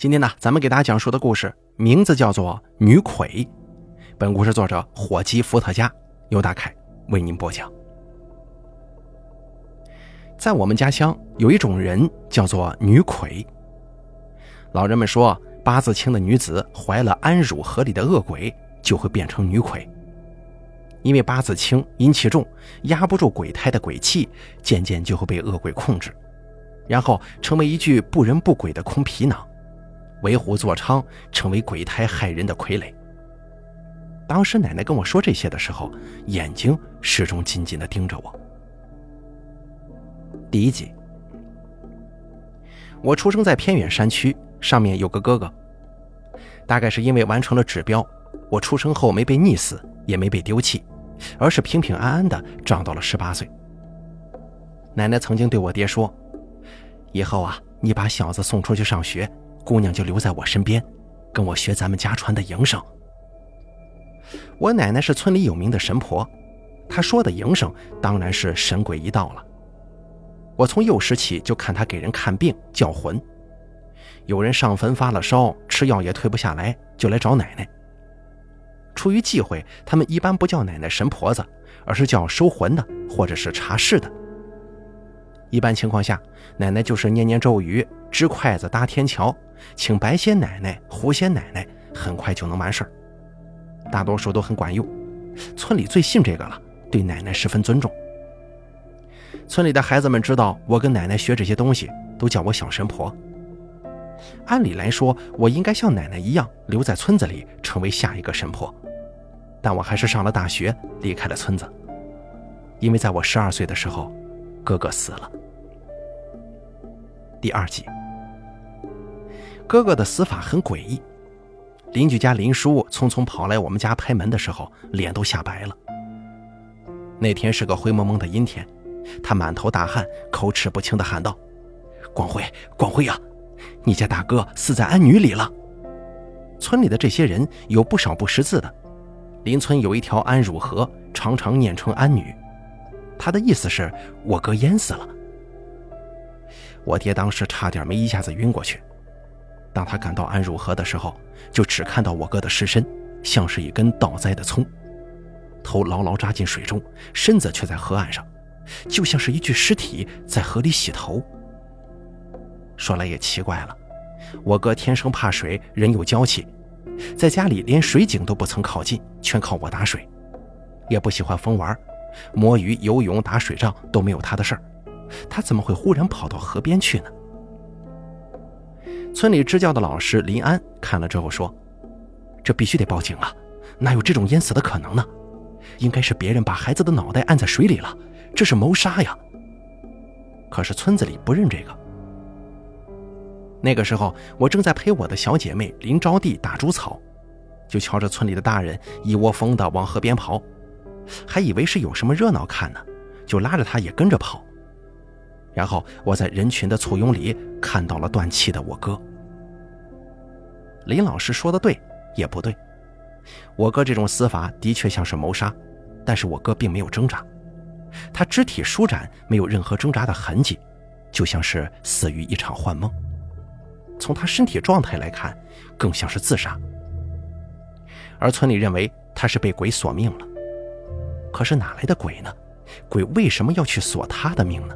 今天呢，咱们给大家讲述的故事名字叫做《女鬼》。本故事作者火鸡伏特加，由大凯为您播讲。在我们家乡有一种人叫做女鬼。老人们说，八字轻的女子怀了安乳河里的恶鬼，就会变成女鬼。因为八字轻，阴气重，压不住鬼胎的鬼气，渐渐就会被恶鬼控制，然后成为一具不人不鬼的空皮囊。为虎作伥，成为鬼胎害人的傀儡。当时奶奶跟我说这些的时候，眼睛始终紧紧地盯着我。第一集，我出生在偏远山区，上面有个哥哥。大概是因为完成了指标，我出生后没被溺死，也没被丢弃，而是平平安安的长到了十八岁。奶奶曾经对我爹说：“以后啊，你把小子送出去上学。”姑娘就留在我身边，跟我学咱们家传的营生。我奶奶是村里有名的神婆，她说的营生当然是神鬼一道了。我从幼时起就看她给人看病叫魂，有人上坟发了烧，吃药也退不下来，就来找奶奶。出于忌讳，他们一般不叫奶奶神婆子，而是叫收魂的或者是查事的。一般情况下，奶奶就是念念咒语，支筷子搭天桥。请白仙奶奶、狐仙奶奶，很快就能完事儿。大多数都很管用，村里最信这个了，对奶奶十分尊重。村里的孩子们知道我跟奶奶学这些东西，都叫我小神婆。按理来说，我应该像奶奶一样留在村子里，成为下一个神婆。但我还是上了大学，离开了村子，因为在我十二岁的时候，哥哥死了。第二集。哥哥的死法很诡异，邻居家林叔匆匆跑来我们家拍门的时候，脸都吓白了。那天是个灰蒙蒙的阴天，他满头大汗，口齿不清地喊道：“光辉，光辉呀，你家大哥死在安女里了。”村里的这些人有不少不识字的，邻村有一条安汝河，常常念成安女，他的意思是我哥淹死了。我爹当时差点没一下子晕过去。当他赶到安汝河的时候，就只看到我哥的尸身，像是一根倒栽的葱，头牢牢扎进水中，身子却在河岸上，就像是一具尸体在河里洗头。说来也奇怪了，我哥天生怕水，人又娇气，在家里连水井都不曾靠近，全靠我打水，也不喜欢疯玩，摸鱼、游泳、打水仗都没有他的事儿，他怎么会忽然跑到河边去呢？村里支教的老师林安看了之后说：“这必须得报警啊！哪有这种淹死的可能呢？应该是别人把孩子的脑袋按在水里了，这是谋杀呀！”可是村子里不认这个。那个时候，我正在陪我的小姐妹林招娣打猪草，就瞧着村里的大人一窝蜂的往河边跑，还以为是有什么热闹看呢，就拉着她也跟着跑。然后我在人群的簇拥里看到了断气的我哥。林老师说的对，也不对。我哥这种死法的确像是谋杀，但是我哥并没有挣扎，他肢体舒展，没有任何挣扎的痕迹，就像是死于一场幻梦。从他身体状态来看，更像是自杀。而村里认为他是被鬼索命了。可是哪来的鬼呢？鬼为什么要去索他的命呢？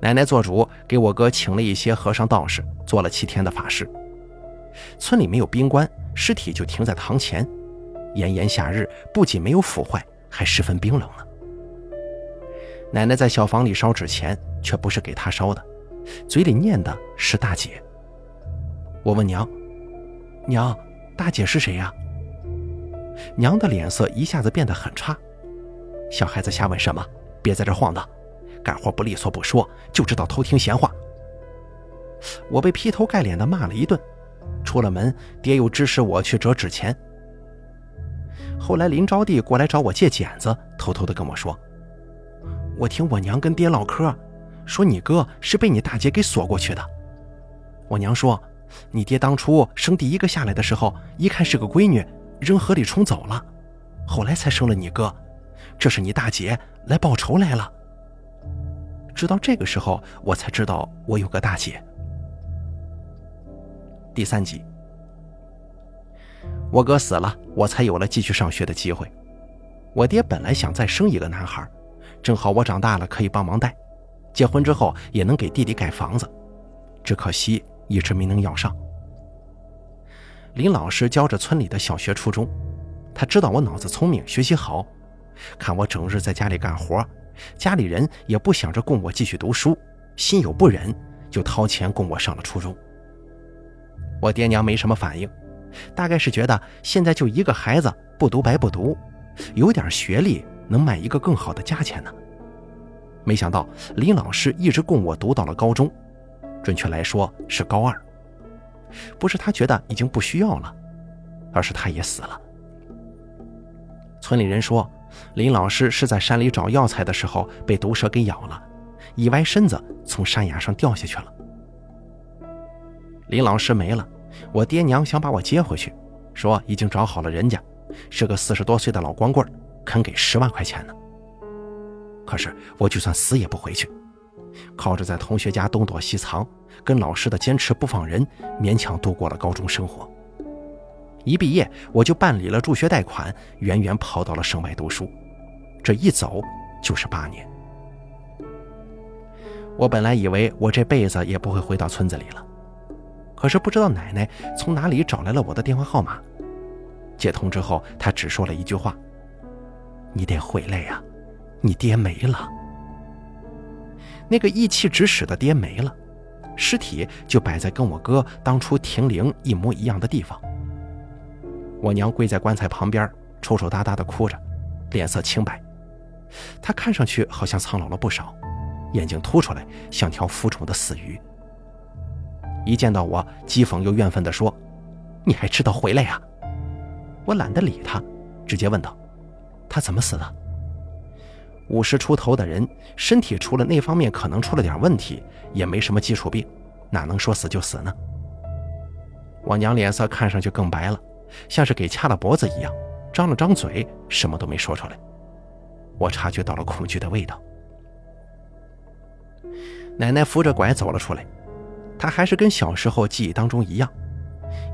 奶奶做主，给我哥请了一些和尚道士，做了七天的法事。村里没有冰棺，尸体就停在堂前。炎炎夏日，不仅没有腐坏，还十分冰冷呢。奶奶在小房里烧纸钱，却不是给他烧的，嘴里念的是大姐。我问娘：“娘，大姐是谁呀？”娘的脸色一下子变得很差。小孩子瞎问什么？别在这晃荡。干活不利索不说，就知道偷听闲话。我被劈头盖脸的骂了一顿。出了门，爹又指使我去折纸钱。后来林招娣过来找我借剪子，偷偷的跟我说：“我听我娘跟爹唠嗑，说你哥是被你大姐给锁过去的。我娘说，你爹当初生第一个下来的时候，一看是个闺女，扔河里冲走了，后来才生了你哥。这是你大姐来报仇来了。”直到这个时候，我才知道我有个大姐。第三集。我哥死了，我才有了继续上学的机会。我爹本来想再生一个男孩，正好我长大了可以帮忙带，结婚之后也能给弟弟盖房子。只可惜一直没能要上。林老师教着村里的小学、初中，他知道我脑子聪明，学习好，看我整日在家里干活，家里人也不想着供我继续读书，心有不忍，就掏钱供我上了初中。我爹娘没什么反应，大概是觉得现在就一个孩子，不读白不读，有点学历能卖一个更好的价钱呢。没想到林老师一直供我读到了高中，准确来说是高二。不是他觉得已经不需要了，而是他也死了。村里人说，林老师是在山里找药材的时候被毒蛇给咬了，一歪身子从山崖上掉下去了。林老师没了，我爹娘想把我接回去，说已经找好了人家，是个四十多岁的老光棍，肯给十万块钱呢。可是我就算死也不回去，靠着在同学家东躲西藏，跟老师的坚持不放人，勉强度过了高中生活。一毕业我就办理了助学贷款，远远跑到了省外读书，这一走就是八年。我本来以为我这辈子也不会回到村子里了。可是不知道奶奶从哪里找来了我的电话号码，接通之后，她只说了一句话：“你得回来呀，你爹没了。”那个义气指使的爹没了，尸体就摆在跟我哥当初停灵一模一样的地方。我娘跪在棺材旁边，抽抽搭搭的哭着，脸色清白，她看上去好像苍老了不少，眼睛凸出来，像条浮肿的死鱼。一见到我，讥讽又怨愤地说：“你还知道回来呀？”我懒得理他，直接问道：“他怎么死的？”五十出头的人，身体除了那方面可能出了点问题，也没什么基础病，哪能说死就死呢？我娘脸色看上去更白了，像是给掐了脖子一样，张了张嘴，什么都没说出来。我察觉到了恐惧的味道。奶奶扶着拐走了出来。她还是跟小时候记忆当中一样，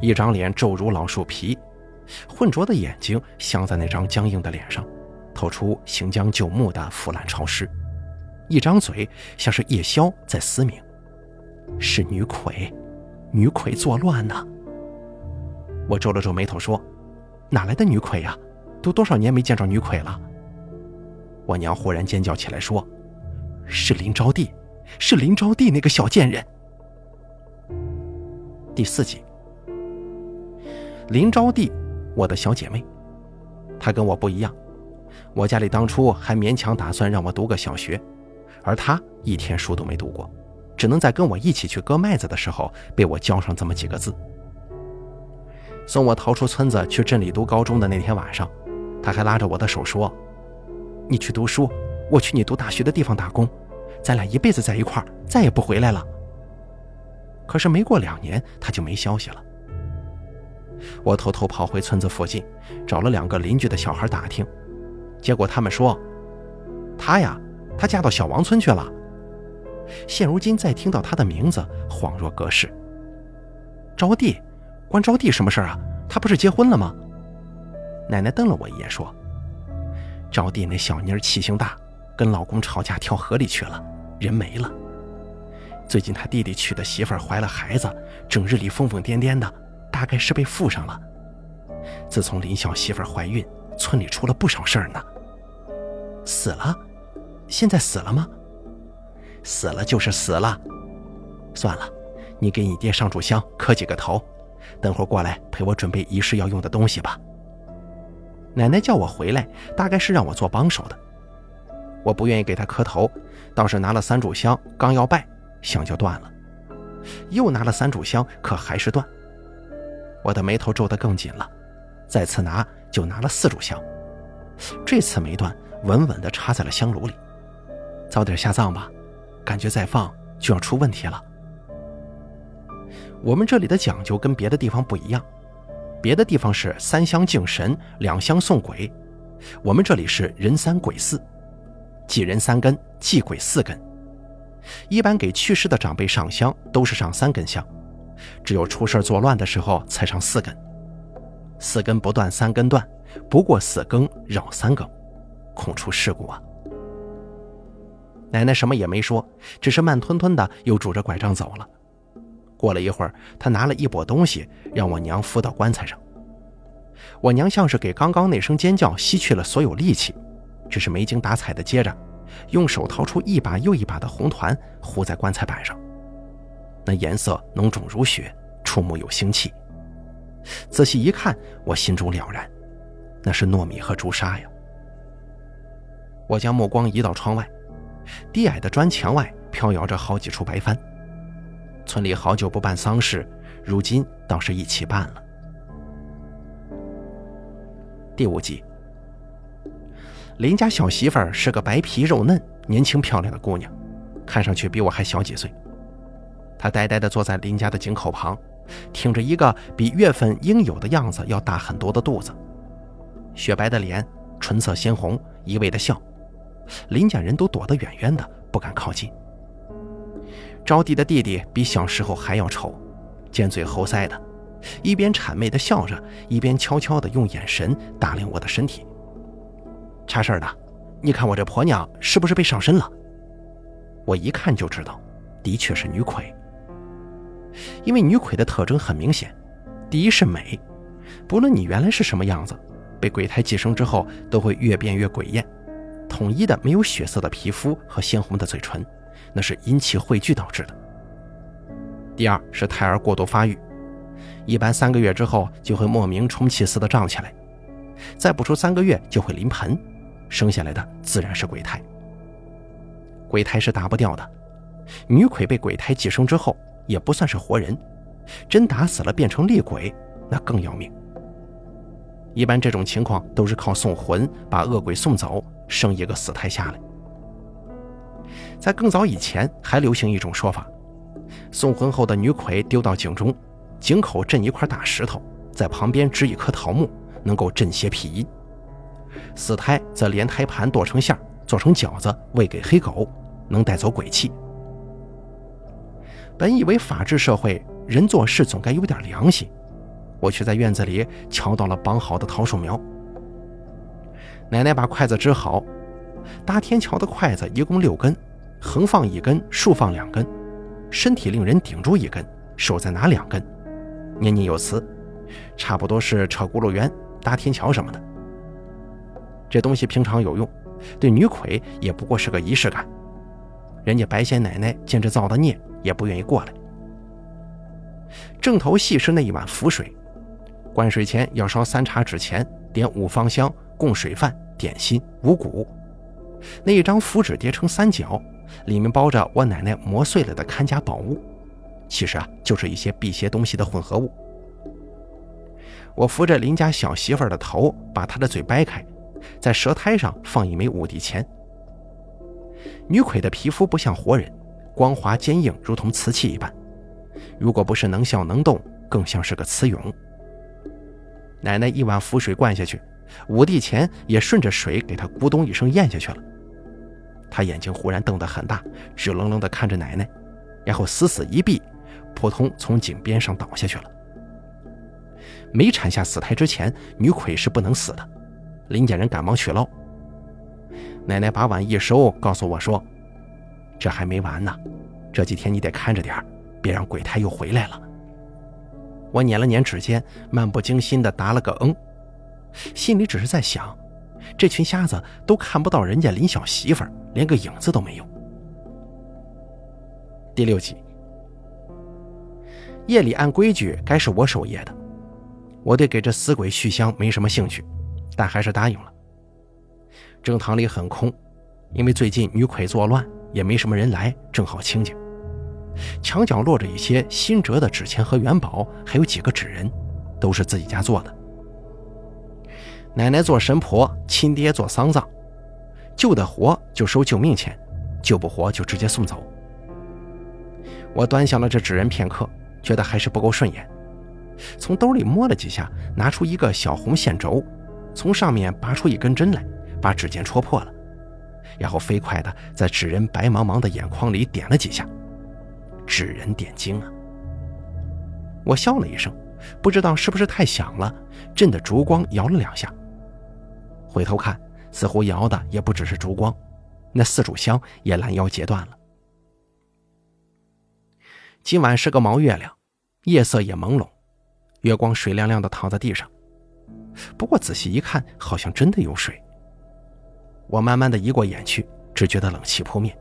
一张脸皱如老树皮，浑浊的眼睛镶在那张僵硬的脸上，透出行将就木的腐烂潮湿，一张嘴像是夜宵在嘶鸣，是女鬼，女鬼作乱呢。我皱了皱眉头说：“哪来的女鬼呀？都多少年没见着女鬼了？”我娘忽然尖叫起来说：“是林招娣，是林招娣那个小贱人！”第四集，林招娣，我的小姐妹，她跟我不一样。我家里当初还勉强打算让我读个小学，而她一天书都没读过，只能在跟我一起去割麦子的时候被我教上这么几个字。送我逃出村子去镇里读高中的那天晚上，他还拉着我的手说：“你去读书，我去你读大学的地方打工，咱俩一辈子在一块儿，再也不回来了。”可是没过两年，他就没消息了。我偷偷跑回村子附近，找了两个邻居的小孩打听，结果他们说，他呀，他嫁到小王村去了。现如今再听到他的名字，恍若隔世。招娣，关招娣什么事啊？她不是结婚了吗？奶奶瞪了我一眼，说：“招娣那小妮儿气性大，跟老公吵架跳河里去了，人没了。”最近他弟弟娶的媳妇儿怀了孩子，整日里疯疯癫癫的，大概是被附上了。自从林小媳妇儿怀孕，村里出了不少事儿呢。死了？现在死了吗？死了就是死了。算了，你给你爹上炷香，磕几个头，等会儿过来陪我准备仪式要用的东西吧。奶奶叫我回来，大概是让我做帮手的。我不愿意给她磕头，倒是拿了三炷香，刚要拜。香就断了，又拿了三炷香，可还是断。我的眉头皱得更紧了，再次拿就拿了四炷香，这次没断，稳稳地插在了香炉里。早点下葬吧，感觉再放就要出问题了。我们这里的讲究跟别的地方不一样，别的地方是三香敬神，两香送鬼，我们这里是人三鬼四，祭人三根，祭鬼四根。一般给去世的长辈上香都是上三根香，只有出事作乱的时候才上四根。四根不断，三根断，不过四更扰三更，恐出事故啊！奶奶什么也没说，只是慢吞吞的又拄着拐杖走了。过了一会儿，他拿了一拨东西，让我娘扶到棺材上。我娘像是给刚刚那声尖叫吸去了所有力气，只是没精打采的接着，用手掏出一把又一把的红团糊在棺材板上，那颜色浓重如血，触目有腥气。仔细一看，我心中了然，那是糯米和朱砂呀。我将目光移到窗外，低矮的砖墙外飘摇着好几处白帆。村里好久不办丧事，如今倒是一起办了。第五集，林家小媳妇儿是个白皮肉嫩、年轻漂亮的姑娘，看上去比我还小几岁。她呆呆地坐在林家的井口旁，挺着一个比月份应有的样子要大很多的肚子，雪白的脸，唇色鲜红，一味的笑。林家人都躲得远远的，不敢靠近。招娣的弟弟比小时候还要丑，尖嘴猴腮的。一边谄媚的笑着，一边悄悄的用眼神打量我的身体。差事儿的，你看我这婆娘是不是被上身了？我一看就知道，的确是女鬼。因为女鬼的特征很明显，第一是美，不论你原来是什么样子，被鬼胎寄生之后都会越变越鬼艳。统一的没有血色的皮肤和鲜红的嘴唇，那是阴气汇聚导致的。第二是胎儿过度发育。一般三个月之后就会莫名充气似的胀起来，再不出三个月就会临盆，生下来的自然是鬼胎。鬼胎是打不掉的，女鬼被鬼胎寄生之后也不算是活人，真打死了变成厉鬼，那更要命。一般这种情况都是靠送魂把恶鬼送走，生一个死胎下来。在更早以前还流行一种说法，送婚后的女鬼丢到井中。井口镇一块大石头，在旁边支一棵桃木，能够镇邪辟阴。死胎则连胎盘剁成馅做成饺子喂给黑狗，能带走鬼气。本以为法治社会人做事总该有点良心，我却在院子里瞧到了绑好的桃树苗。奶奶把筷子支好，搭天桥的筷子一共六根，横放一根，竖放两根，身体令人顶住一根，手再拿两根。念念有词，差不多是扯轱辘圆、搭天桥什么的。这东西平常有用，对女鬼也不过是个仪式感。人家白仙奶奶见这造的孽，也不愿意过来。正头戏是那一碗符水，灌水前要烧三茶纸钱，点五方香，供水饭、点心、五谷。那一张符纸叠成三角，里面包着我奶奶磨碎了的看家宝物。其实啊，就是一些辟邪东西的混合物。我扶着林家小媳妇儿的头，把她的嘴掰开，在舌苔上放一枚五帝钱。女鬼的皮肤不像活人，光滑坚硬，如同瓷器一般。如果不是能笑能动，更像是个瓷俑。奶奶一碗符水灌下去，五帝钱也顺着水给她咕咚一声咽下去了。他眼睛忽然瞪得很大，直愣愣地看着奶奶，然后死死一闭。扑通从井边上倒下去了。没产下死胎之前，女鬼是不能死的。林家人赶忙去捞。奶奶把碗一收，告诉我说：“这还没完呢，这几天你得看着点别让鬼胎又回来了。”我捻了捻指尖，漫不经心地答了个嗯，心里只是在想：这群瞎子都看不到人家林小媳妇儿，连个影子都没有。第六集。夜里按规矩该是我守夜的，我对给这死鬼续香没什么兴趣，但还是答应了。正堂里很空，因为最近女鬼作乱，也没什么人来，正好清静。墙角落着一些新折的纸钱和元宝，还有几个纸人，都是自己家做的。奶奶做神婆，亲爹做丧葬，救得活就收救命钱，救不活就直接送走。我端详了这纸人片刻。觉得还是不够顺眼，从兜里摸了几下，拿出一个小红线轴，从上面拔出一根针来，把指尖戳破了，然后飞快地在纸人白茫茫的眼眶里点了几下，纸人点睛啊！我笑了一声，不知道是不是太响了，震得烛光摇了两下。回头看，似乎摇的也不只是烛光，那四炷香也拦腰截断了。今晚是个毛月亮，夜色也朦胧，月光水亮亮的躺在地上。不过仔细一看，好像真的有水。我慢慢的移过眼去，只觉得冷气扑面。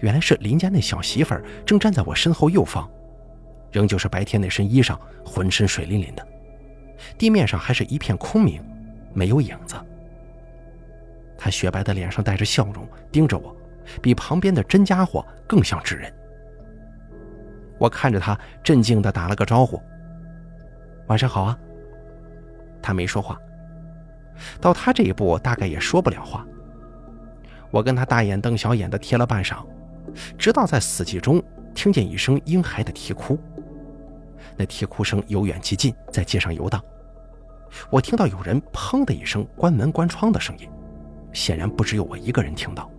原来是林家那小媳妇儿正站在我身后右方，仍旧是白天那身衣裳，浑身水淋淋的，地面上还是一片空明，没有影子。他雪白的脸上带着笑容，盯着我，比旁边的真家伙更像纸人。我看着他，镇静的打了个招呼：“晚上好啊。”他没说话，到他这一步，大概也说不了话。我跟他大眼瞪小眼的贴了半晌，直到在死寂中听见一声婴孩的啼哭。那啼哭声由远及近，在街上游荡。我听到有人“砰”的一声关门关窗的声音，显然不只有我一个人听到。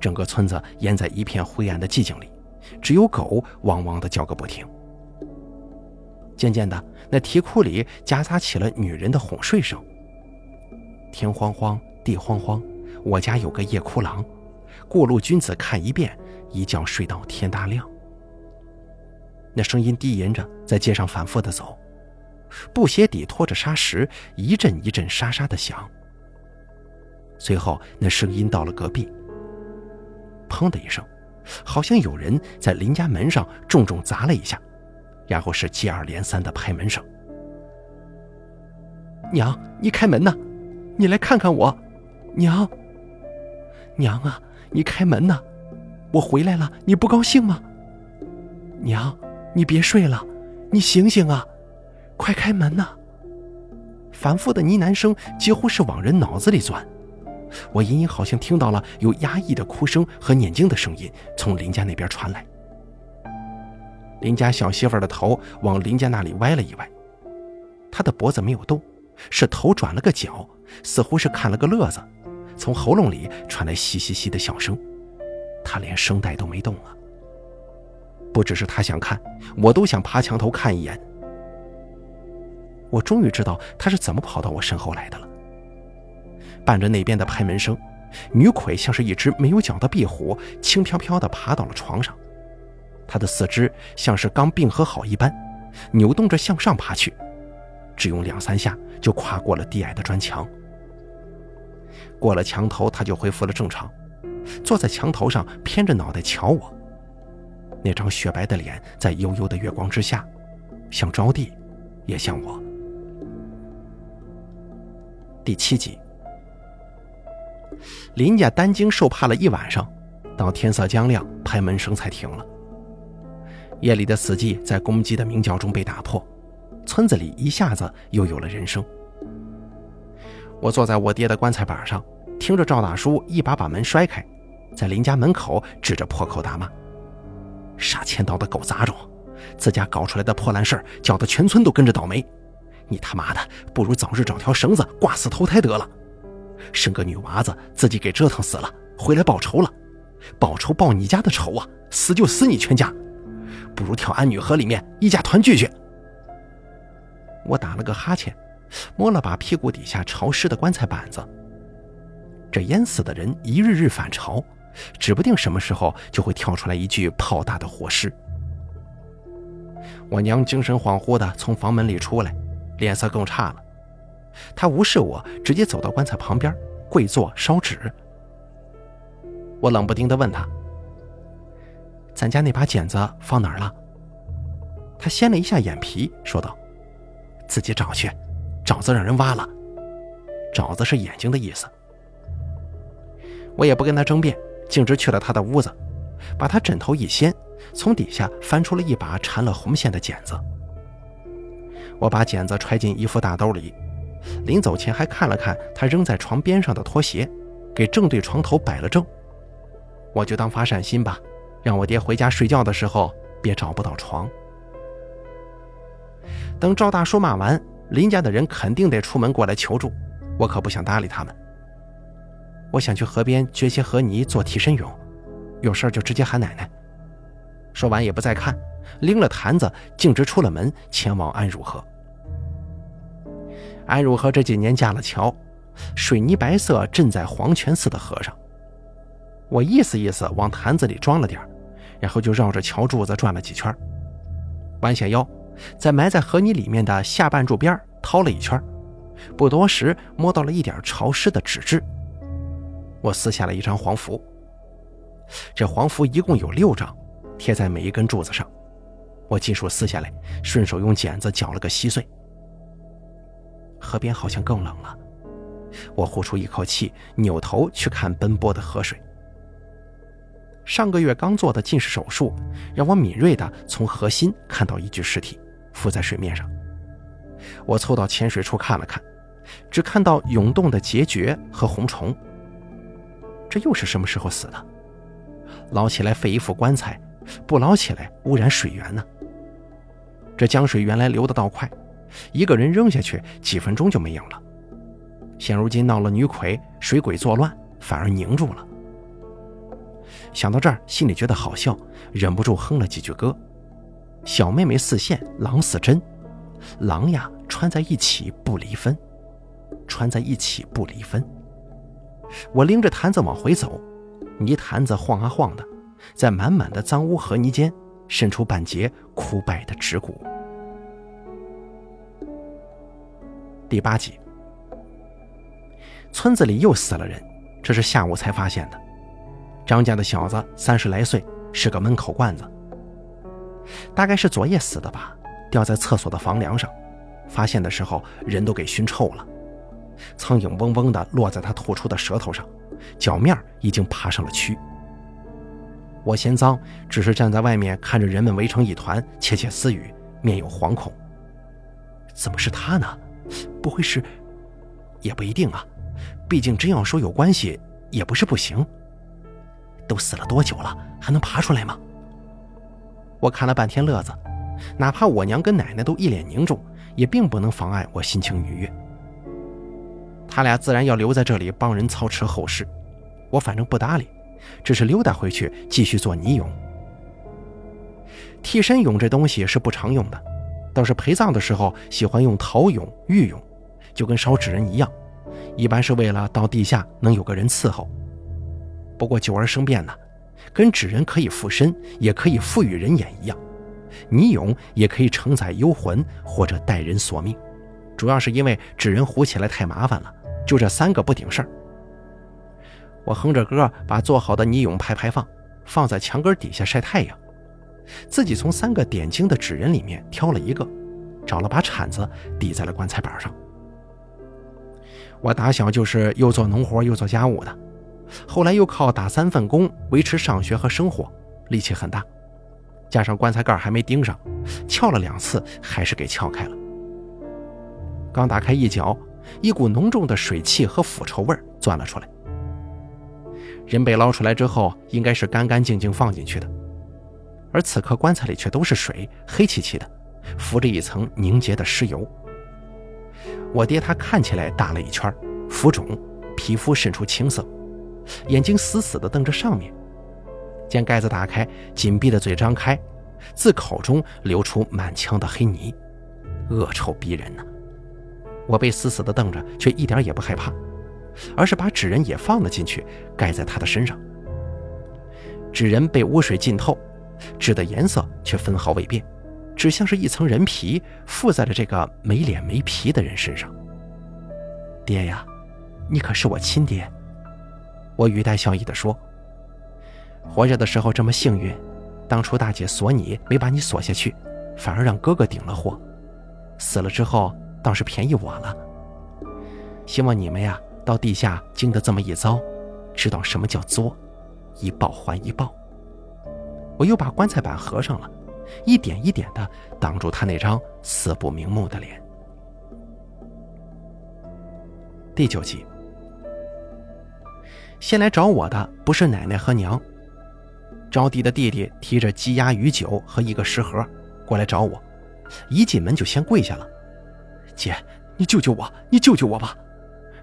整个村子淹在一片灰暗的寂静里，只有狗汪汪的叫个不停。渐渐的，那啼哭里夹杂起了女人的哄睡声。天荒荒，地荒荒，我家有个夜哭郎，过路君子看一遍，一觉睡到天大亮。那声音低吟着，在街上反复的走，布鞋底拖着沙石，一阵一阵沙沙的响。随后，那声音到了隔壁，砰的一声，好像有人在邻家门上重重砸了一下。然后是接二连三的拍门声。娘，你开门呐！你来看看我，娘。娘啊，你开门呐！我回来了，你不高兴吗？娘，你别睡了，你醒醒啊！快开门呐！反复的呢喃声几乎是往人脑子里钻。我隐隐好像听到了有压抑的哭声和念经的声音从林家那边传来。林家小媳妇的头往林家那里歪了一歪，她的脖子没有动，是头转了个角，似乎是看了个乐子，从喉咙里传来嘻嘻嘻的笑声，她连声带都没动啊。不只是她想看，我都想爬墙头看一眼。我终于知道他是怎么跑到我身后来的了。伴着那边的拍门声，女鬼像是一只没有脚的壁虎，轻飘飘地爬到了床上。她的四肢像是刚并合好一般，扭动着向上爬去，只用两三下就跨过了低矮的砖墙。过了墙头，他就恢复了正常，坐在墙头上，偏着脑袋瞧我。那张雪白的脸在幽幽的月光之下，像招娣，也像我。第七集，林家担惊受怕了一晚上，到天色将亮，拍门声才停了。夜里的死寂在公鸡的鸣叫中被打破，村子里一下子又有了人声。我坐在我爹的棺材板上，听着赵大叔一把把门摔开，在林家门口指着破口大骂：“杀千刀的狗杂种，自家搞出来的破烂事儿，搅得全村都跟着倒霉。你他妈的，不如早日找条绳子挂死投胎得了。生个女娃子，自己给折腾死了，回来报仇了，报仇报你家的仇啊！死就死你全家！”不如跳安女河里面一家团聚去。我打了个哈欠，摸了把屁股底下潮湿的棺材板子。这淹死的人一日日反潮，指不定什么时候就会跳出来一具泡大的活尸。我娘精神恍惚的从房门里出来，脸色更差了。他无视我，直接走到棺材旁边，跪坐烧纸。我冷不丁的问他。咱家那把剪子放哪儿了？他掀了一下眼皮，说道：“自己找去，爪子让人挖了。爪子是眼睛的意思。”我也不跟他争辩，径直去了他的屋子，把他枕头一掀，从底下翻出了一把缠了红线的剪子。我把剪子揣进衣服大兜里，临走前还看了看他扔在床边上的拖鞋，给正对床头摆了正。我就当发善心吧。让我爹回家睡觉的时候别找不到床。等赵大叔骂完，林家的人肯定得出门过来求助，我可不想搭理他们。我想去河边掘些河泥做替身泳，有事就直接喊奶奶。说完也不再看，拎了坛子，径直出了门，前往安汝河。安汝河这几年架了桥，水泥白色浸在黄泉似的河上。我意思意思往坛子里装了点然后就绕着桥柱子转了几圈，弯下腰，在埋在河泥里面的下半柱边掏了一圈，不多时摸到了一点潮湿的纸质。我撕下了一张黄符，这黄符一共有六张，贴在每一根柱子上。我尽数撕下来，顺手用剪子绞了个稀碎。河边好像更冷了，我呼出一口气，扭头去看奔波的河水。上个月刚做的近视手术，让我敏锐地从河心看到一具尸体浮在水面上。我凑到浅水处看了看，只看到涌动的孑孓和红虫。这又是什么时候死的？捞起来废一副棺材，不捞起来污染水源呢？这江水原来流得倒快，一个人扔下去几分钟就没影了。现如今闹了女鬼，水鬼作乱，反而凝住了。想到这儿，心里觉得好笑，忍不住哼了几句歌：“小妹妹似线，郎似针，郎呀穿在一起不离分，穿在一起不离分。”我拎着坛子往回走，泥坛子晃啊晃的，在满满的脏污河泥间渗出半截枯败的指骨。第八集，村子里又死了人，这是下午才发现的。张家的小子三十来岁，是个闷口罐子，大概是昨夜死的吧，掉在厕所的房梁上，发现的时候人都给熏臭了。苍蝇嗡嗡地落在他吐出的舌头上，脚面已经爬上了蛆。我嫌脏，只是站在外面看着人们围成一团，窃窃私语，面有惶恐。怎么是他呢？不会是？也不一定啊，毕竟真要说有关系，也不是不行。都死了多久了，还能爬出来吗？我看了半天乐子，哪怕我娘跟奶奶都一脸凝重，也并不能妨碍我心情愉悦。他俩自然要留在这里帮人操持后事，我反正不搭理，只是溜达回去继续做泥俑。替身俑这东西是不常用的，倒是陪葬的时候喜欢用陶俑、玉俑，就跟烧纸人一样，一般是为了到地下能有个人伺候。不过久而生变呢，跟纸人可以附身，也可以赋予人眼一样，泥俑也可以承载幽魂或者代人索命，主要是因为纸人糊起来太麻烦了。就这三个不顶事儿。我哼着歌，把做好的泥俑排排放，放在墙根底下晒太阳。自己从三个点睛的纸人里面挑了一个，找了把铲子抵在了棺材板上。我打小就是又做农活又做家务的，后来又靠打三份工维持上学和生活，力气很大。加上棺材盖还没钉上，撬了两次还是给撬开了。刚打开一角。一股浓重的水汽和腐臭味钻了出来。人被捞出来之后，应该是干干净净放进去的，而此刻棺材里却都是水，黑漆漆的，浮着一层凝结的尸油。我爹他看起来大了一圈，浮肿，皮肤渗出青色，眼睛死死地瞪着上面。见盖子打开，紧闭的嘴张开，自口中流出满腔的黑泥，恶臭逼人呢。我被死死地瞪着，却一点也不害怕，而是把纸人也放了进去，盖在他的身上。纸人被污水浸透，纸的颜色却分毫未变，只像是一层人皮附在了这个没脸没皮的人身上。爹呀，你可是我亲爹！我语带笑意地说：“活着的时候这么幸运，当初大姐锁你没把你锁下去，反而让哥哥顶了祸。死了之后……”倒是便宜我了。希望你们呀，到地下经得这么一遭，知道什么叫作，一报还一报。我又把棺材板合上了，一点一点的挡住他那张死不瞑目的脸。第九集，先来找我的不是奶奶和娘，招娣的弟弟提着鸡鸭鱼酒和一个食盒过来找我，一进门就先跪下了。姐，你救救我！你救救我吧！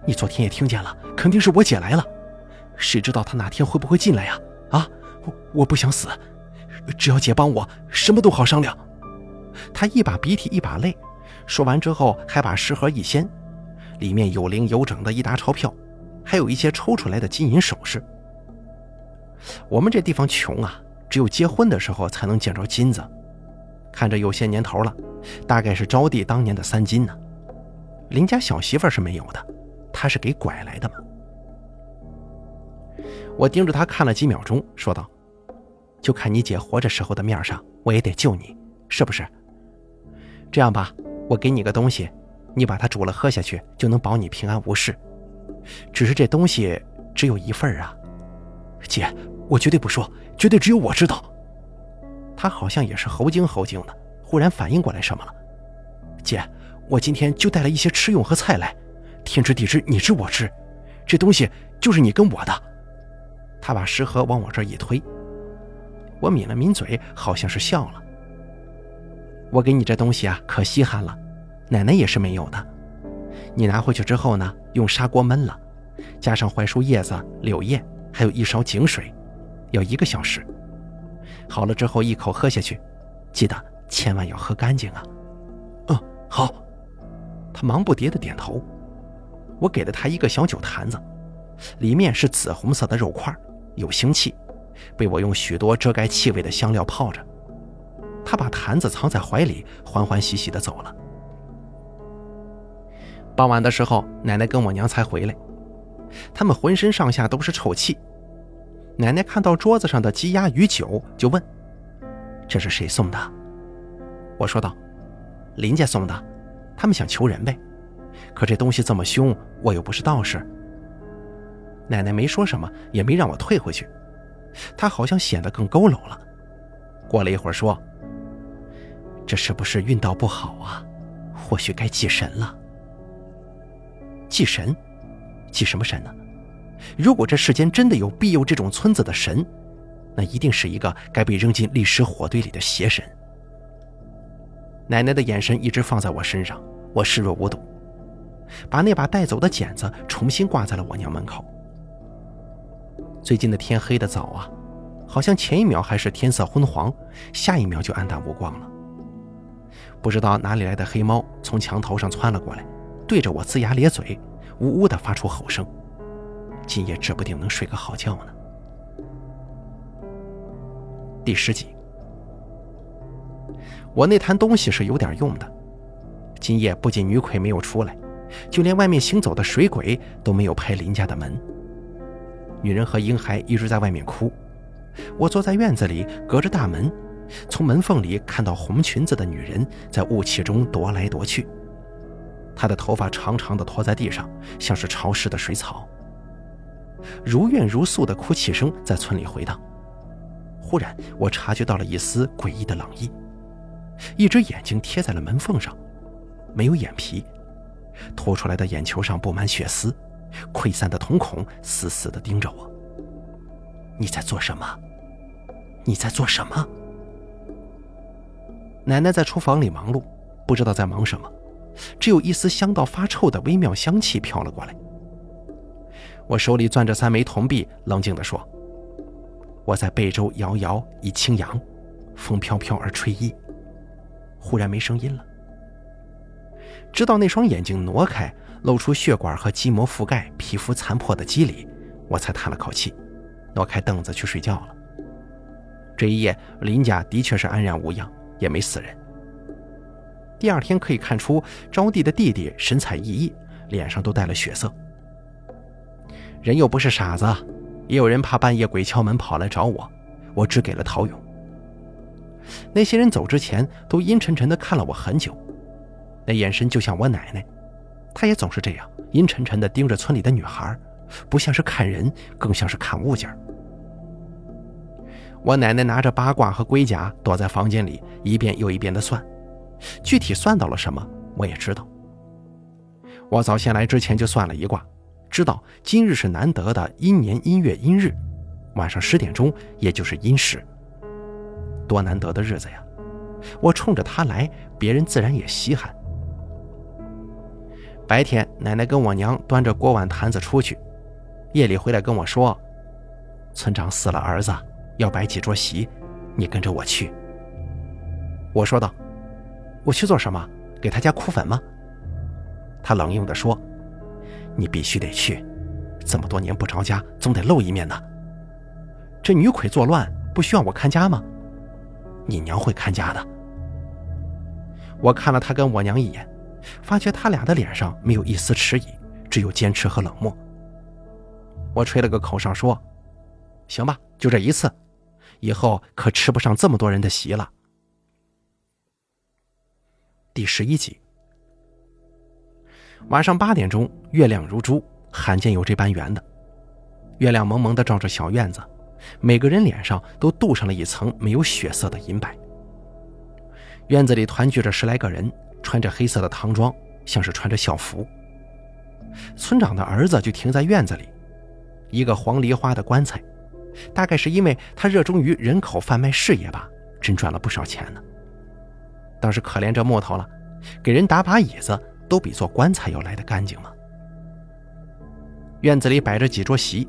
你昨天也听见了，肯定是我姐来了。谁知道她哪天会不会进来呀？啊，我我不想死，只要姐帮我，什么都好商量。他一把鼻涕一把泪，说完之后还把食盒一掀，里面有零有整的一沓钞票，还有一些抽出来的金银首饰。我们这地方穷啊，只有结婚的时候才能见着金子，看着有些年头了，大概是招娣当年的三金呢。林家小媳妇是没有的，他是给拐来的吗。我盯着他看了几秒钟，说道：“就看你姐活着时候的面上，我也得救你，是不是？这样吧，我给你个东西，你把它煮了喝下去，就能保你平安无事。只是这东西只有一份啊，姐，我绝对不说，绝对只有我知道。”他好像也是猴精猴精的，忽然反应过来什么了，姐。我今天就带了一些吃用和菜来，天知地知，你知我知，这东西就是你跟我的。他把食盒往我这一推，我抿了抿嘴，好像是笑了。我给你这东西啊，可稀罕了，奶奶也是没有的。你拿回去之后呢，用砂锅焖了，加上槐树叶子、柳叶，还有一勺井水，要一个小时。好了之后一口喝下去，记得千万要喝干净啊。嗯，好。他忙不迭的点头，我给了他一个小酒坛子，里面是紫红色的肉块，有腥气，被我用许多遮盖气味的香料泡着。他把坛子藏在怀里，欢欢喜喜的走了。傍晚的时候，奶奶跟我娘才回来，他们浑身上下都是臭气。奶奶看到桌子上的鸡鸭鱼酒，就问：“这是谁送的？”我说道：“林家送的。”他们想求人呗，可这东西这么凶，我又不是道士。奶奶没说什么，也没让我退回去，她好像显得更佝偻了。过了一会儿说：“这是不是运道不好啊？或许该祭神了。”祭神？祭什么神呢？如果这世间真的有庇佑这种村子的神，那一定是一个该被扔进历史火堆里的邪神。奶奶的眼神一直放在我身上，我视若无睹，把那把带走的剪子重新挂在了我娘门口。最近的天黑的早啊，好像前一秒还是天色昏黄，下一秒就暗淡无光了。不知道哪里来的黑猫从墙头上窜了过来，对着我龇牙咧嘴，呜呜地发出吼声。今夜指不定能睡个好觉呢。第十集。我那坛东西是有点用的，今夜不仅女鬼没有出来，就连外面行走的水鬼都没有拍林家的门。女人和婴孩一直在外面哭，我坐在院子里，隔着大门，从门缝里看到红裙子的女人在雾气中踱来踱去，她的头发长长的拖在地上，像是潮湿的水草。如怨如诉的哭泣声在村里回荡。忽然，我察觉到了一丝诡异的冷意。一只眼睛贴在了门缝上，没有眼皮，凸出来的眼球上布满血丝，溃散的瞳孔死死地盯着我。你在做什么？你在做什么？奶奶在厨房里忙碌，不知道在忙什么，只有一丝香到发臭的微妙香气飘了过来。我手里攥着三枚铜币，冷静地说：“我在背州遥遥以轻扬，风飘飘而吹衣。”忽然没声音了，直到那双眼睛挪开，露出血管和筋膜覆盖、皮肤残破的肌理，我才叹了口气，挪开凳子去睡觉了。这一夜，林家的确是安然无恙，也没死人。第二天可以看出，招娣的弟弟神采奕奕，脸上都带了血色。人又不是傻子，也有人怕半夜鬼敲门跑来找我，我只给了陶勇。那些人走之前都阴沉沉的看了我很久，那眼神就像我奶奶，她也总是这样阴沉沉地盯着村里的女孩，不像是看人，更像是看物件。我奶奶拿着八卦和龟甲躲在房间里，一遍又一遍地算，具体算到了什么，我也知道。我早先来之前就算了一卦，知道今日是难得的阴年阴月阴日，晚上十点钟，也就是阴时。多难得的日子呀！我冲着他来，别人自然也稀罕。白天，奶奶跟我娘端着锅碗坛子出去，夜里回来跟我说：“村长死了儿子，要摆几桌席，你跟着我去。”我说道：“我去做什么？给他家哭坟吗？”他冷硬地说：“你必须得去，这么多年不着家，总得露一面呢。这女鬼作乱，不需要我看家吗？你娘会看家的。”我看了他跟我娘一眼，发觉他俩的脸上没有一丝迟疑，只有坚持和冷漠。我吹了个口哨说：“行吧，就这一次，以后可吃不上这么多人的席了。”第十一集，晚上八点钟，月亮如珠，罕见有这般圆的。月亮蒙蒙的照着小院子，每个人脸上都镀上了一层没有血色的银白。院子里团聚着十来个人，穿着黑色的唐装，像是穿着校服。村长的儿子就停在院子里，一个黄梨花的棺材，大概是因为他热衷于人口贩卖事业吧，真赚了不少钱呢。倒是可怜这木头了，给人打把椅子都比做棺材要来的干净嘛。院子里摆着几桌席，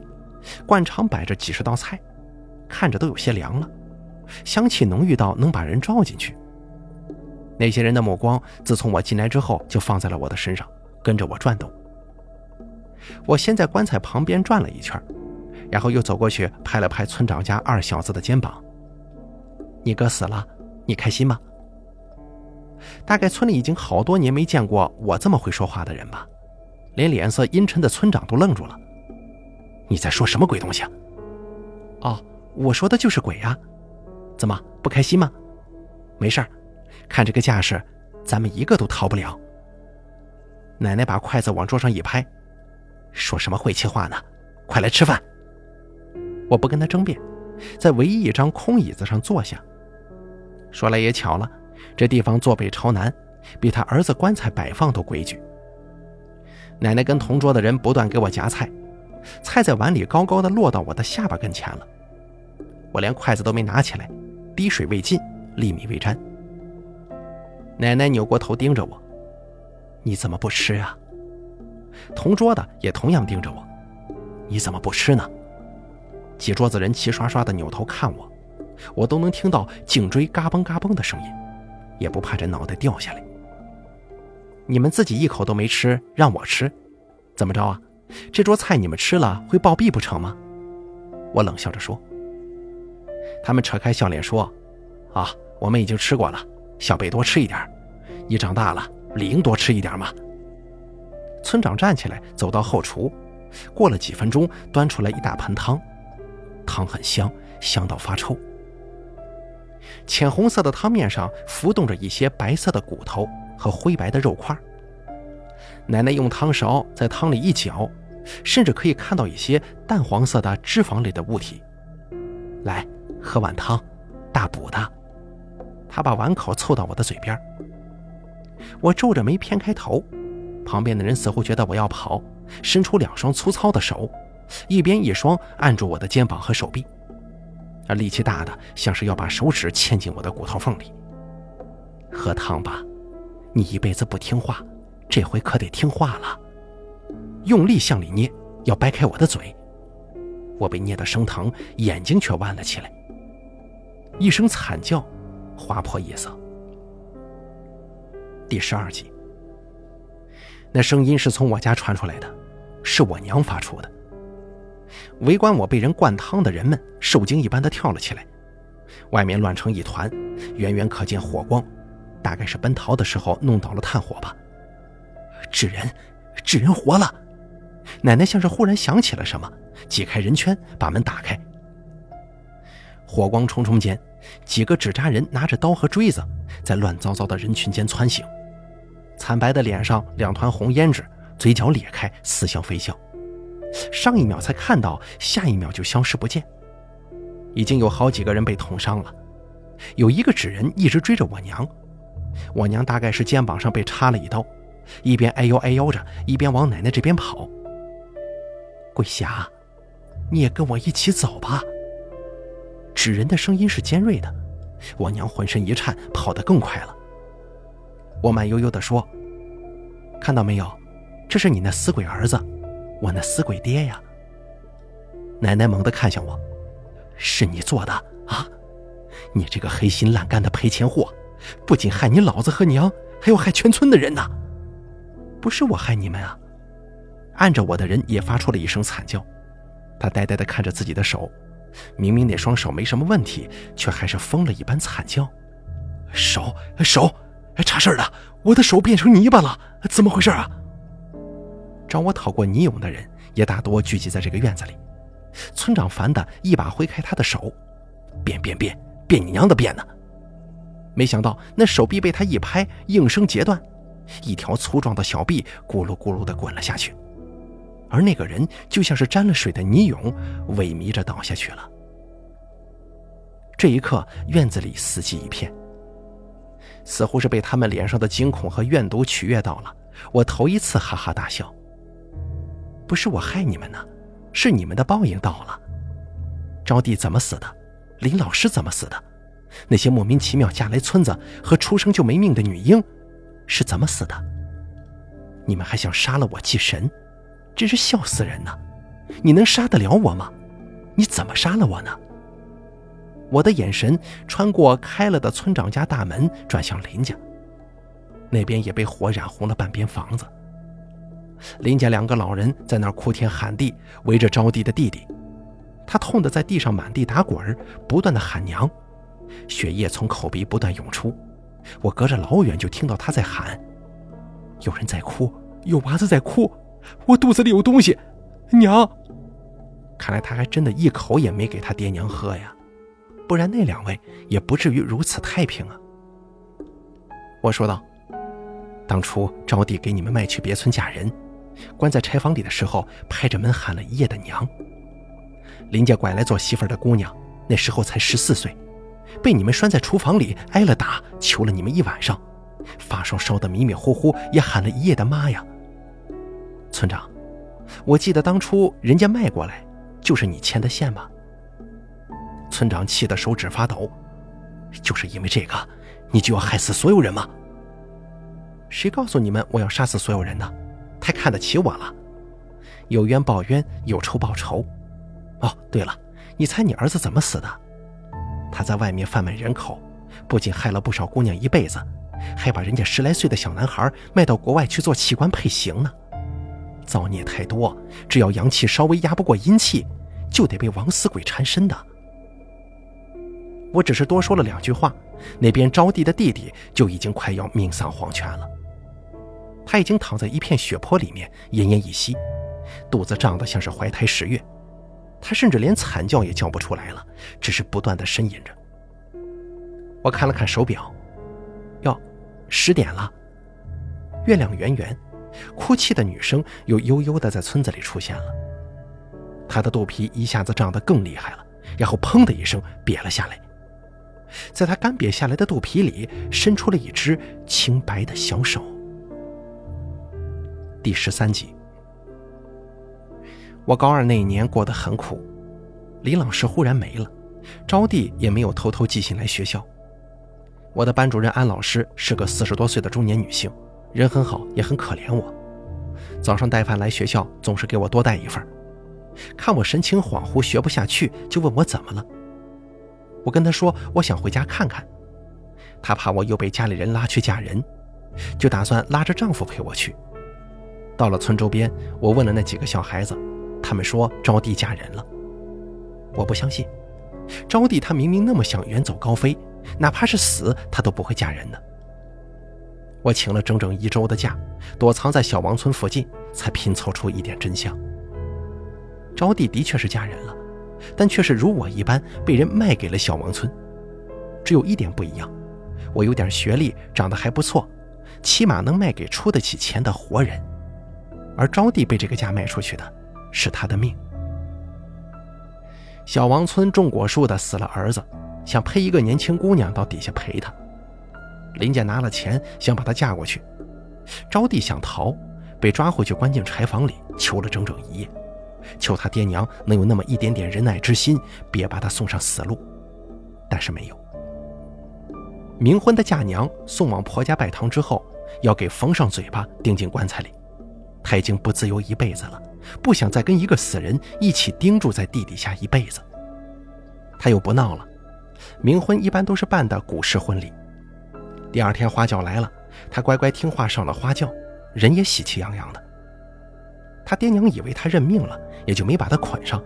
惯常摆着几十道菜，看着都有些凉了，香气浓郁到能把人招进去。那些人的目光自从我进来之后就放在了我的身上，跟着我转动。我先在棺材旁边转了一圈，然后又走过去拍了拍村长家二小子的肩膀：“你哥死了，你开心吗？”大概村里已经好多年没见过我这么会说话的人吧，连脸色阴沉的村长都愣住了。你在说什么鬼东西？啊？哦，我说的就是鬼呀。怎么不开心吗？没事儿，看这个架势，咱们一个都逃不了。奶奶把筷子往桌上一拍，说什么晦气话呢？快来吃饭。我不跟他争辩，在唯一一张空椅子上坐下。说来也巧了。这地方坐北朝南，比他儿子棺材摆放都规矩。奶奶跟同桌的人不断给我夹菜，菜在碗里高高的落到我的下巴跟前了。我连筷子都没拿起来，滴水未进，粒米未沾。奶奶扭过头盯着我：“你怎么不吃啊？”同桌的也同样盯着我：“你怎么不吃呢？”几桌子人齐刷刷的扭头看我，我都能听到颈椎嘎嘣嘎嘣的声音。也不怕这脑袋掉下来。你们自己一口都没吃，让我吃，怎么着啊？这桌菜你们吃了会暴毙不成吗？我冷笑着说。他们扯开笑脸说：“啊，我们已经吃过了，小贝多吃一点，你长大了理应多吃一点嘛。”村长站起来走到后厨，过了几分钟，端出来一大盆汤，汤很香，香到发臭。浅红色的汤面上浮动着一些白色的骨头和灰白的肉块。奶奶用汤勺在汤里一搅，甚至可以看到一些淡黄色的脂肪类的物体。来，喝碗汤，大补的。他把碗口凑到我的嘴边。我皱着眉偏开头，旁边的人似乎觉得我要跑，伸出两双粗糙的手，一边一双按住我的肩膀和手臂。那力气大的，像是要把手指嵌进我的骨头缝里。喝汤吧，你一辈子不听话，这回可得听话了。用力向里捏，要掰开我的嘴。我被捏得生疼，眼睛却弯了起来。一声惨叫，划破夜色。第十二集，那声音是从我家传出来的，是我娘发出的。围观我被人灌汤的人们受惊一般的跳了起来，外面乱成一团，远远可见火光，大概是奔逃的时候弄倒了炭火吧。纸人，纸人活了！奶奶像是忽然想起了什么，挤开人圈，把门打开。火光冲冲间，几个纸扎人拿着刀和锥子，在乱糟糟的人群间窜行，惨白的脸上两团红胭脂，嘴角咧开，似笑非笑。上一秒才看到，下一秒就消失不见。已经有好几个人被捅伤了，有一个纸人一直追着我娘，我娘大概是肩膀上被插了一刀，一边哎呦哎呦着，一边往奶奶这边跑。桂霞，你也跟我一起走吧。纸人的声音是尖锐的，我娘浑身一颤，跑得更快了。我慢悠悠地说：“看到没有，这是你那死鬼儿子。”我那死鬼爹呀！奶奶猛地看向我，是你做的啊！你这个黑心烂干的赔钱货，不仅害你老子和娘，还要害全村的人呢！不是我害你们啊！按着我的人也发出了一声惨叫，他呆呆地看着自己的手，明明那双手没什么问题，却还是疯了一般惨叫。手手，差事儿了！我的手变成泥巴了，怎么回事啊？找我讨过泥俑的人也大多聚集在这个院子里。村长烦的一把挥开他的手，变变变变你娘的变呢！没想到那手臂被他一拍，应声截断，一条粗壮的小臂咕噜咕噜的滚了下去，而那个人就像是沾了水的泥俑，萎靡着倒下去了。这一刻，院子里死寂一片。似乎是被他们脸上的惊恐和怨毒取悦到了，我头一次哈哈大笑。不是我害你们呢，是你们的报应到了。招娣怎么死的？林老师怎么死的？那些莫名其妙嫁来村子和出生就没命的女婴是怎么死的？你们还想杀了我祭神？真是笑死人呐！你能杀得了我吗？你怎么杀了我呢？我的眼神穿过开了的村长家大门，转向林家。那边也被火染红了半边房子。林家两个老人在那儿哭天喊地，围着招娣的弟弟。他痛得在地上满地打滚，不断的喊娘，血液从口鼻不断涌出。我隔着老远就听到他在喊：“有人在哭，有娃子在哭，我肚子里有东西，娘！”看来他还真的一口也没给他爹娘喝呀。不然那两位也不至于如此太平啊！我说道：“当初招娣给你们卖去别村嫁人，关在柴房里的时候，拍着门喊了一夜的娘。林家拐来做媳妇的姑娘，那时候才十四岁，被你们拴在厨房里挨了打，求了你们一晚上，发烧烧得迷迷糊糊，也喊了一夜的妈呀！村长，我记得当初人家卖过来，就是你牵的线吧？”村长气得手指发抖，就是因为这个，你就要害死所有人吗？谁告诉你们我要杀死所有人的？太看得起我了！有冤报冤，有仇报仇。哦，对了，你猜你儿子怎么死的？他在外面贩卖人口，不仅害了不少姑娘一辈子，还把人家十来岁的小男孩卖到国外去做器官配型呢。造孽太多，只要阳气稍微压不过阴气，就得被枉死鬼缠身的。我只是多说了两句话，那边招娣的弟弟就已经快要命丧黄泉了。他已经躺在一片血泊里面，奄奄一息，肚子胀得像是怀胎十月。他甚至连惨叫也叫不出来了，只是不断的呻吟着。我看了看手表，哟，十点了。月亮圆圆，哭泣的女声又悠悠的在村子里出现了。她的肚皮一下子胀得更厉害了，然后砰的一声瘪了下来。在他干瘪下来的肚皮里，伸出了一只清白的小手。第十三集，我高二那一年过得很苦，李老师忽然没了，招娣也没有偷偷寄信来学校。我的班主任安老师是个四十多岁的中年女性，人很好，也很可怜我。早上带饭来学校，总是给我多带一份。看我神情恍惚，学不下去，就问我怎么了。我跟他说，我想回家看看。他怕我又被家里人拉去嫁人，就打算拉着丈夫陪我去。到了村周边，我问了那几个小孩子，他们说招娣嫁人了。我不相信，招娣她明明那么想远走高飞，哪怕是死，她都不会嫁人的。我请了整整一周的假，躲藏在小王村附近，才拼凑出一点真相。招娣的确是嫁人了。但却是如我一般被人卖给了小王村，只有一点不一样，我有点学历，长得还不错，起码能卖给出得起钱的活人，而招娣被这个家卖出去的，是他的命。小王村种果树的死了儿子，想配一个年轻姑娘到底下陪他，林家拿了钱想把她嫁过去，招娣想逃，被抓回去关进柴房里，求了整整一夜。求他爹娘能有那么一点点仁爱之心，别把他送上死路，但是没有。冥婚的嫁娘送往婆家拜堂之后，要给缝上嘴巴，钉进棺材里。他已经不自由一辈子了，不想再跟一个死人一起钉住在地底下一辈子。他又不闹了，冥婚一般都是办的古式婚礼。第二天花轿来了，他乖乖听话上了花轿，人也喜气洋洋的。他爹娘以为他认命了，也就没把他捆上。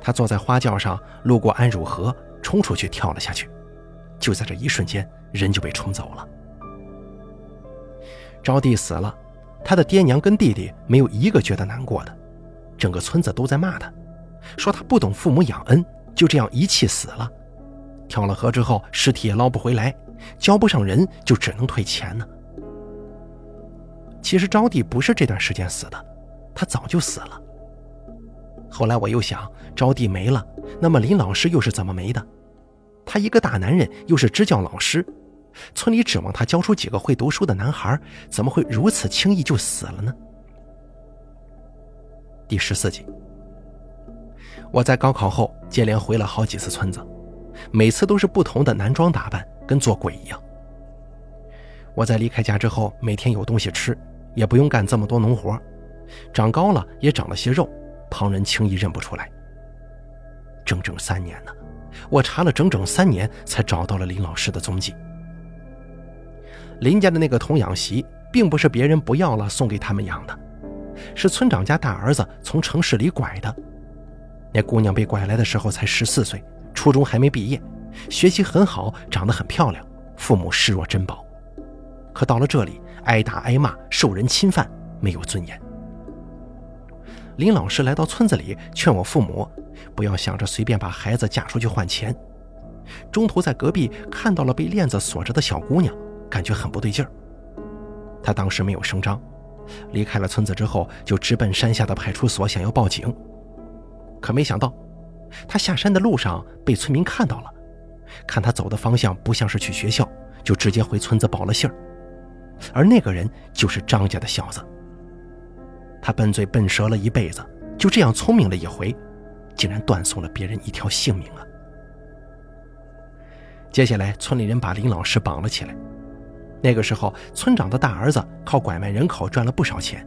他坐在花轿上，路过安汝河，冲出去跳了下去。就在这一瞬间，人就被冲走了。招娣死了，他的爹娘跟弟弟没有一个觉得难过的，整个村子都在骂他，说他不懂父母养恩，就这样一气死了。跳了河之后，尸体也捞不回来，交不上人，就只能退钱呢。其实招娣不是这段时间死的，他早就死了。后来我又想，招娣没了，那么林老师又是怎么没的？他一个大男人，又是支教老师，村里指望他教出几个会读书的男孩，怎么会如此轻易就死了呢？第十四集，我在高考后接连回了好几次村子。每次都是不同的男装打扮，跟做鬼一样。我在离开家之后，每天有东西吃，也不用干这么多农活，长高了也长了些肉，旁人轻易认不出来。整整三年呢，我查了整整三年，才找到了林老师的踪迹。林家的那个童养媳，并不是别人不要了送给他们养的，是村长家大儿子从城市里拐的。那姑娘被拐来的时候才十四岁。初中还没毕业，学习很好，长得很漂亮，父母视若珍宝。可到了这里，挨打挨骂，受人侵犯，没有尊严。林老师来到村子里，劝我父母不要想着随便把孩子嫁出去换钱。中途在隔壁看到了被链子锁着的小姑娘，感觉很不对劲儿。他当时没有声张，离开了村子之后，就直奔山下的派出所，想要报警。可没想到。他下山的路上被村民看到了，看他走的方向不像是去学校，就直接回村子报了信儿。而那个人就是张家的小子。他笨嘴笨舌了一辈子，就这样聪明了一回，竟然断送了别人一条性命啊！接下来，村里人把林老师绑了起来。那个时候，村长的大儿子靠拐卖人口赚了不少钱，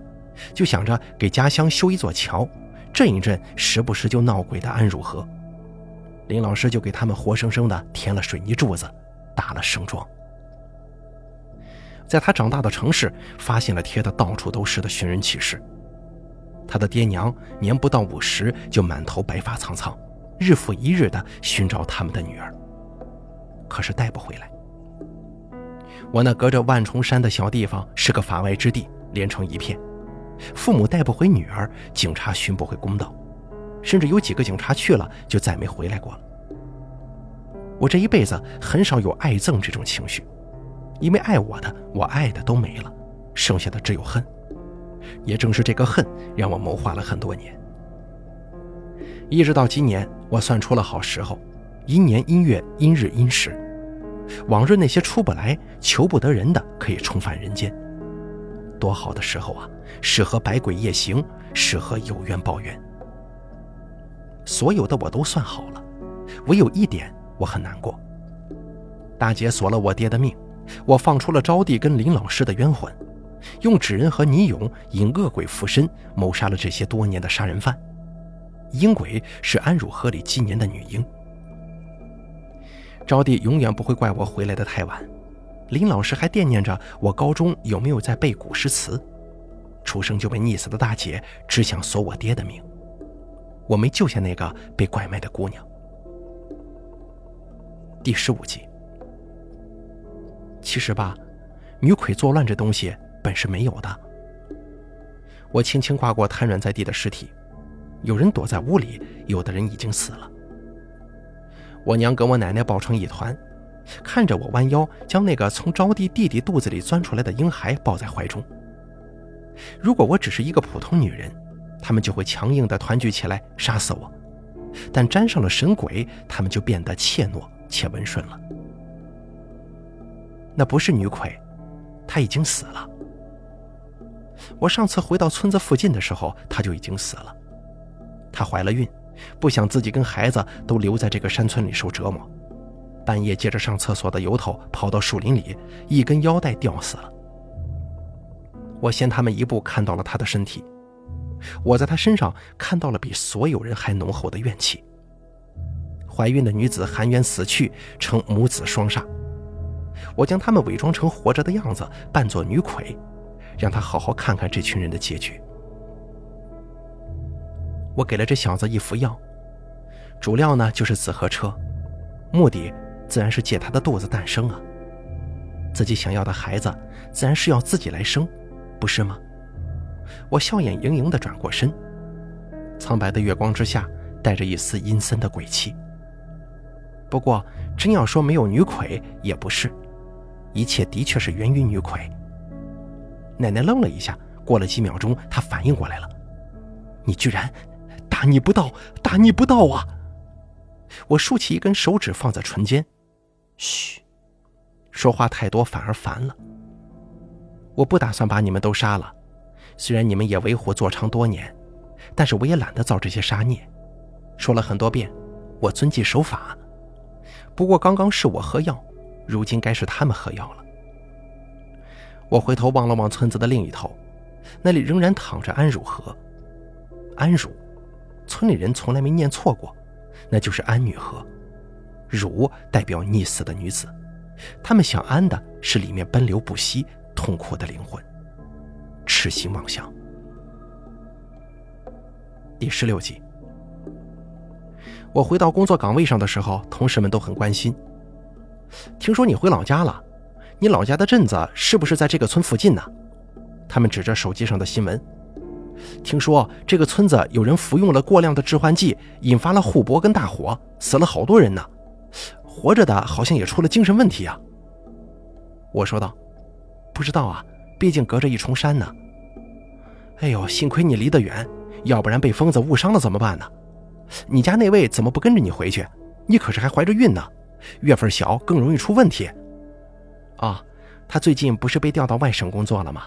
就想着给家乡修一座桥。镇一镇时不时就闹鬼的安汝河，林老师就给他们活生生的填了水泥柱子，打了绳桩。在他长大的城市，发现了贴的到处都是的寻人启事。他的爹娘年不到五十就满头白发苍苍，日复一日的寻找他们的女儿，可是带不回来。我那隔着万重山的小地方是个法外之地，连成一片。父母带不回女儿，警察寻不回公道，甚至有几个警察去了就再没回来过了。我这一辈子很少有爱憎这种情绪，因为爱我的，我爱的都没了，剩下的只有恨。也正是这个恨，让我谋划了很多年。一直到今年，我算出了好时候，阴年阴月阴日阴时，往日那些出不来、求不得人的，可以重返人间。多好的时候啊！适合百鬼夜行，适合有冤报冤。所有的我都算好了，唯有一点我很难过。大姐索了我爹的命，我放出了招娣跟林老师的冤魂，用纸人和泥俑引恶鬼附身，谋杀了这些多年的杀人犯。阴鬼是安汝河里今年的女婴。招娣永远不会怪我回来的太晚。林老师还惦念着我高中有没有在背古诗词。出生就被溺死的大姐只想索我爹的命，我没救下那个被拐卖的姑娘。第十五集，其实吧，女鬼作乱这东西本是没有的。我轻轻刮过瘫软在地的尸体，有人躲在屋里，有的人已经死了。我娘跟我奶奶抱成一团，看着我弯腰将那个从招娣弟弟肚子里钻出来的婴孩抱在怀中。如果我只是一个普通女人，他们就会强硬地团聚起来杀死我；但沾上了神鬼，他们就变得怯懦且温顺了。那不是女鬼，她已经死了。我上次回到村子附近的时候，她就已经死了。她怀了孕，不想自己跟孩子都留在这个山村里受折磨，半夜借着上厕所的由头跑到树林里，一根腰带吊死了。我先他们一步看到了他的身体，我在他身上看到了比所有人还浓厚的怨气。怀孕的女子含冤死去，成母子双煞。我将他们伪装成活着的样子，扮作女鬼，让他好好看看这群人的结局。我给了这小子一副药，主料呢就是紫河车，目的自然是借他的肚子诞生啊。自己想要的孩子，自然是要自己来生，不是吗？我笑眼盈盈地转过身，苍白的月光之下，带着一丝阴森的鬼气。不过，真要说没有女鬼，也不是，一切的确是源于女鬼。奶奶愣了一下，过了几秒钟，她反应过来了：“你居然大逆不道，大逆不道啊！”我竖起一根手指放在唇间：“嘘，说话太多反而烦了。我不打算把你们都杀了。”虽然你们也为虎作伥多年，但是我也懒得造这些杀孽。说了很多遍，我遵纪守法。不过刚刚是我喝药，如今该是他们喝药了。我回头望了望村子的另一头，那里仍然躺着安汝河。安汝，村里人从来没念错过，那就是安女河。汝代表溺死的女子，他们想安的是里面奔流不息、痛苦的灵魂。痴心妄想。第十六集，我回到工作岗位上的时候，同事们都很关心。听说你回老家了，你老家的镇子是不是在这个村附近呢？他们指着手机上的新闻，听说这个村子有人服用了过量的致幻剂，引发了护伯跟大火，死了好多人呢。活着的好像也出了精神问题啊。我说道：“不知道啊。”毕竟隔着一重山呢。哎呦，幸亏你离得远，要不然被疯子误伤了怎么办呢？你家那位怎么不跟着你回去？你可是还怀着孕呢，月份小更容易出问题。啊，他最近不是被调到外省工作了吗？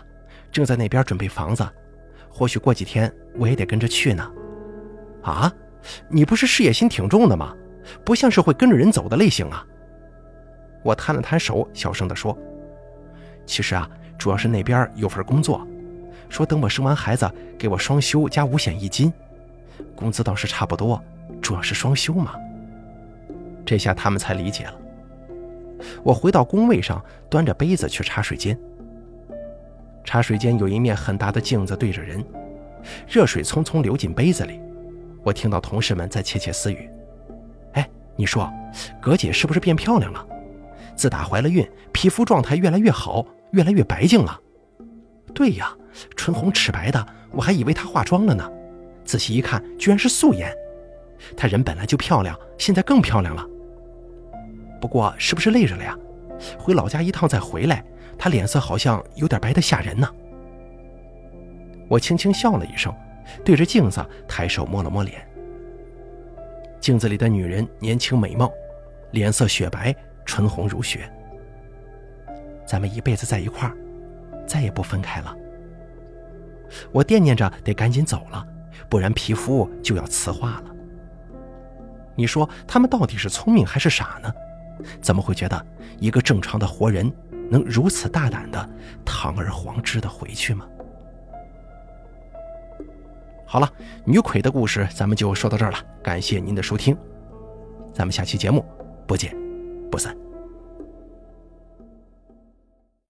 正在那边准备房子，或许过几天我也得跟着去呢。啊，你不是事业心挺重的吗？不像是会跟着人走的类型啊。我摊了摊手，小声地说：“其实啊。”主要是那边有份工作，说等我生完孩子给我双休加五险一金，工资倒是差不多，主要是双休嘛。这下他们才理解了。我回到工位上，端着杯子去茶水间。茶水间有一面很大的镜子对着人，热水匆匆流进杯子里。我听到同事们在窃窃私语：“哎，你说，葛姐是不是变漂亮了？自打怀了孕，皮肤状态越来越好。”越来越白净了，对呀，唇红齿白的，我还以为她化妆了呢。仔细一看，居然是素颜。她人本来就漂亮，现在更漂亮了。不过是不是累着了呀？回老家一趟再回来，她脸色好像有点白的吓人呢。我轻轻笑了一声，对着镜子抬手摸了摸脸。镜子里的女人年轻美貌，脸色雪白，唇红如雪。咱们一辈子在一块儿，再也不分开了。我惦念着得赶紧走了，不然皮肤就要瓷化了。你说他们到底是聪明还是傻呢？怎么会觉得一个正常的活人能如此大胆的堂而皇之的回去吗？好了，女鬼的故事咱们就说到这儿了，感谢您的收听，咱们下期节目不见不散。